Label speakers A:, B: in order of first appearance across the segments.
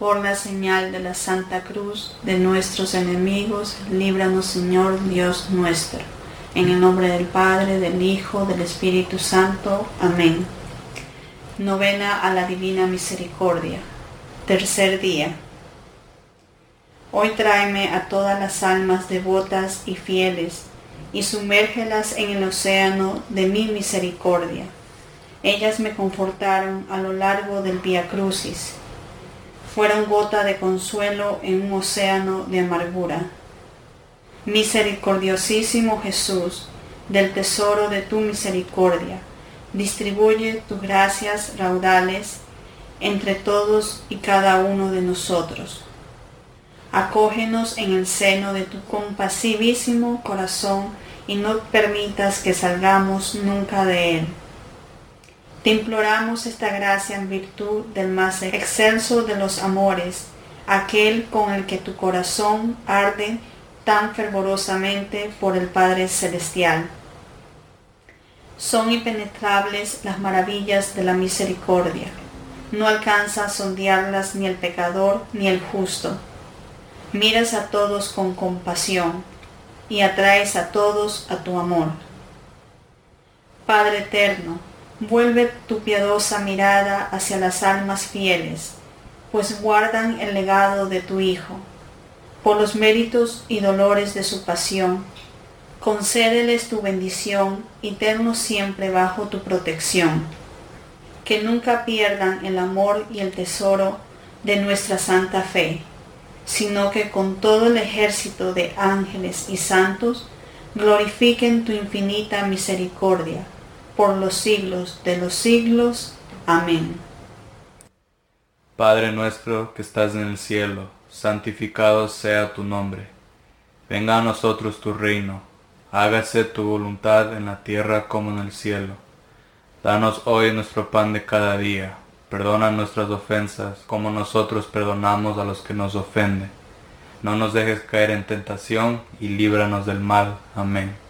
A: por la señal de la Santa Cruz de nuestros enemigos, líbranos Señor Dios nuestro. En el nombre del Padre, del Hijo, del Espíritu Santo. Amén. Novena a la Divina Misericordia. Tercer día. Hoy tráeme a todas las almas devotas y fieles y sumérgelas en el océano de mi misericordia. Ellas me confortaron a lo largo del Vía Crucis fueron gota de consuelo en un océano de amargura. Misericordiosísimo Jesús, del tesoro de tu misericordia, distribuye tus gracias raudales entre todos y cada uno de nosotros. Acógenos en el seno de tu compasivísimo corazón y no permitas que salgamos nunca de él te imploramos esta gracia en virtud del más excelso de los amores, aquel con el que tu corazón arde tan fervorosamente por el Padre Celestial. Son impenetrables las maravillas de la misericordia. No alcanza a sondearlas ni el pecador ni el justo. Miras a todos con compasión y atraes a todos a tu amor. Padre eterno, Vuelve tu piadosa mirada hacia las almas fieles, pues guardan el legado de tu Hijo. Por los méritos y dolores de su pasión, concédeles tu bendición y tenlos siempre bajo tu protección. Que nunca pierdan el amor y el tesoro de nuestra santa fe, sino que con todo el ejército de ángeles y santos glorifiquen tu infinita misericordia por los siglos de los siglos. Amén.
B: Padre nuestro que estás en el cielo, santificado sea tu nombre. Venga a nosotros tu reino, hágase tu voluntad en la tierra como en el cielo. Danos hoy nuestro pan de cada día, perdona nuestras ofensas como nosotros perdonamos a los que nos ofenden. No nos dejes caer en tentación y líbranos del mal. Amén.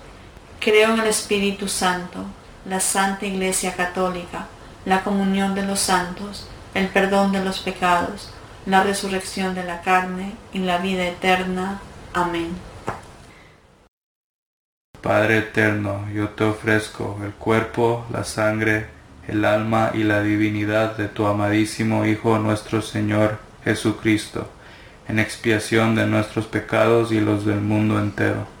A: Creo en el Espíritu Santo, la Santa Iglesia Católica, la comunión de los santos, el perdón de los pecados, la resurrección de la carne y la vida eterna. Amén.
B: Padre eterno, yo te ofrezco el cuerpo, la sangre, el alma y la divinidad de tu amadísimo Hijo nuestro Señor Jesucristo, en expiación de nuestros pecados y los del mundo entero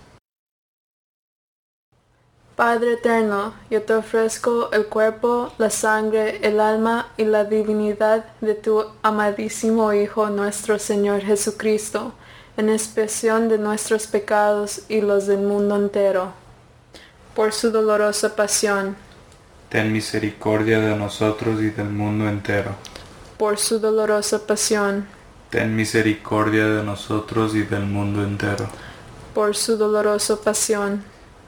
C: Padre eterno, yo te ofrezco el cuerpo, la sangre, el alma y la divinidad de tu amadísimo Hijo nuestro Señor Jesucristo, en expiación de nuestros pecados y los del mundo entero. Por su dolorosa pasión,
B: Ten misericordia de nosotros y del mundo entero.
C: por su dolorosa pasión,
B: Ten misericordia de nosotros y del mundo entero.
C: por su dolorosa pasión,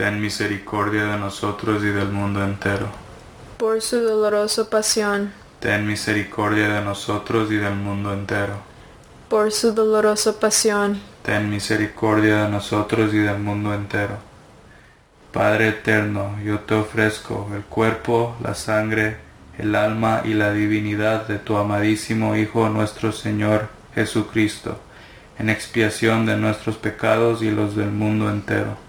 B: Ten misericordia de nosotros y del mundo entero.
C: por su dolorosa pasión,
B: Ten misericordia de nosotros y del mundo entero.
C: por su dolorosa pasión,
B: Ten misericordia de nosotros y del mundo entero. Padre eterno, yo te ofrezco el cuerpo, la sangre, el alma y la divinidad de tu amadísimo Hijo nuestro Señor Jesucristo, en expiación de nuestros pecados y los del mundo entero.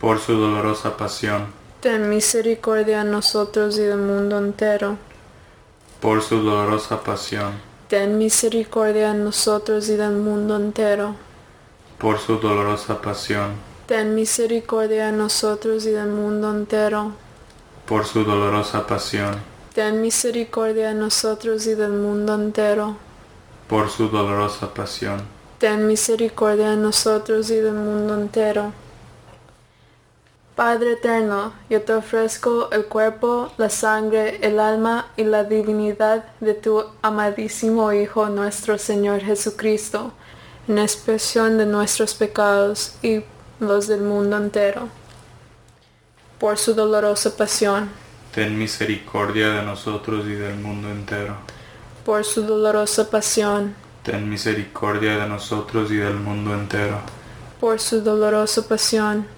B: Por su dolorosa pasión,
C: Ten misericordia de nosotros y del mundo entero.
B: por su dolorosa pasión,
C: Ten misericordia de nosotros y del mundo entero.
B: por su dolorosa pasión,
C: Ten misericordia de nosotros y del mundo entero.
B: por su dolorosa pasión,
C: Ten misericordia de nosotros y del mundo entero.
B: por su dolorosa pasión,
C: Ten misericordia de nosotros y del mundo entero. Padre eterno, yo te ofrezco el cuerpo, la sangre, el alma y la divinidad de tu amadísimo Hijo nuestro Señor Jesucristo, en expiación de nuestros pecados y los del mundo entero. Por su dolorosa pasión,
B: ten misericordia de nosotros y del mundo entero.
C: por su dolorosa pasión,
B: Ten misericordia de nosotros y del mundo entero.
C: por su dolorosa pasión,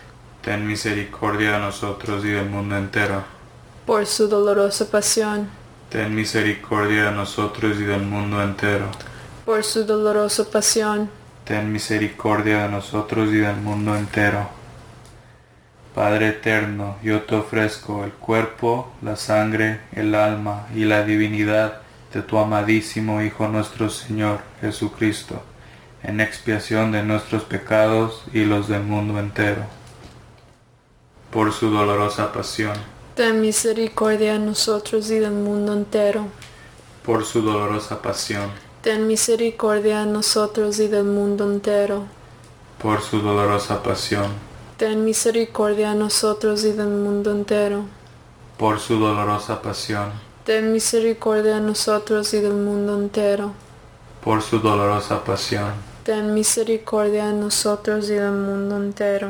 B: Ten misericordia de nosotros y del mundo entero.
C: por su dolorosa pasión,
B: Ten misericordia de nosotros y del mundo entero.
C: por su dolorosa pasión,
B: Ten misericordia de nosotros y del mundo entero. Padre eterno, yo te ofrezco el cuerpo, la sangre, el alma y la divinidad de tu amadísimo Hijo nuestro Señor Jesucristo, en expiación de nuestros pecados y los del mundo entero. Por su dolorosa pasión,
C: ten misericordia de nosotros y del mundo entero,
B: por su dolorosa pasión,
C: ten misericordia de nosotros y del mundo entero,
B: por su dolorosa pasión,
C: ten misericordia de nosotros y del mundo entero,
B: por su dolorosa pasión,
C: ten misericordia de nosotros y del mundo entero,
B: por su dolorosa pasión,
C: ten misericordia de nosotros y del mundo entero.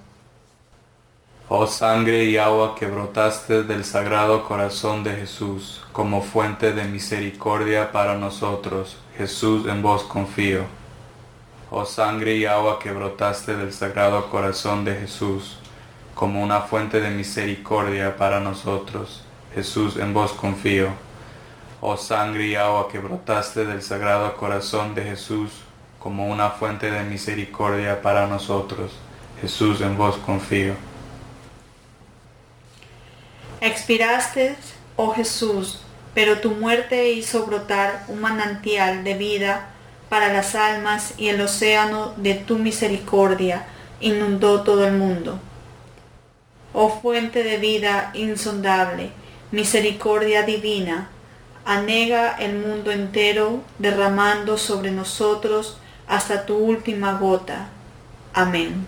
B: Oh sangre y agua que brotaste del sagrado corazón de Jesús, como fuente de misericordia para nosotros, Jesús en vos confío. Oh sangre y agua que brotaste del sagrado corazón de Jesús, como una fuente de misericordia para nosotros, Jesús en vos confío. Oh sangre y agua que brotaste del sagrado corazón de Jesús, como una fuente de misericordia para nosotros, Jesús en vos confío.
A: Expiraste, oh Jesús, pero tu muerte hizo brotar un manantial de vida para las almas y el océano de tu misericordia inundó todo el mundo. Oh fuente de vida insondable, misericordia divina, anega el mundo entero, derramando sobre nosotros hasta tu última gota. Amén.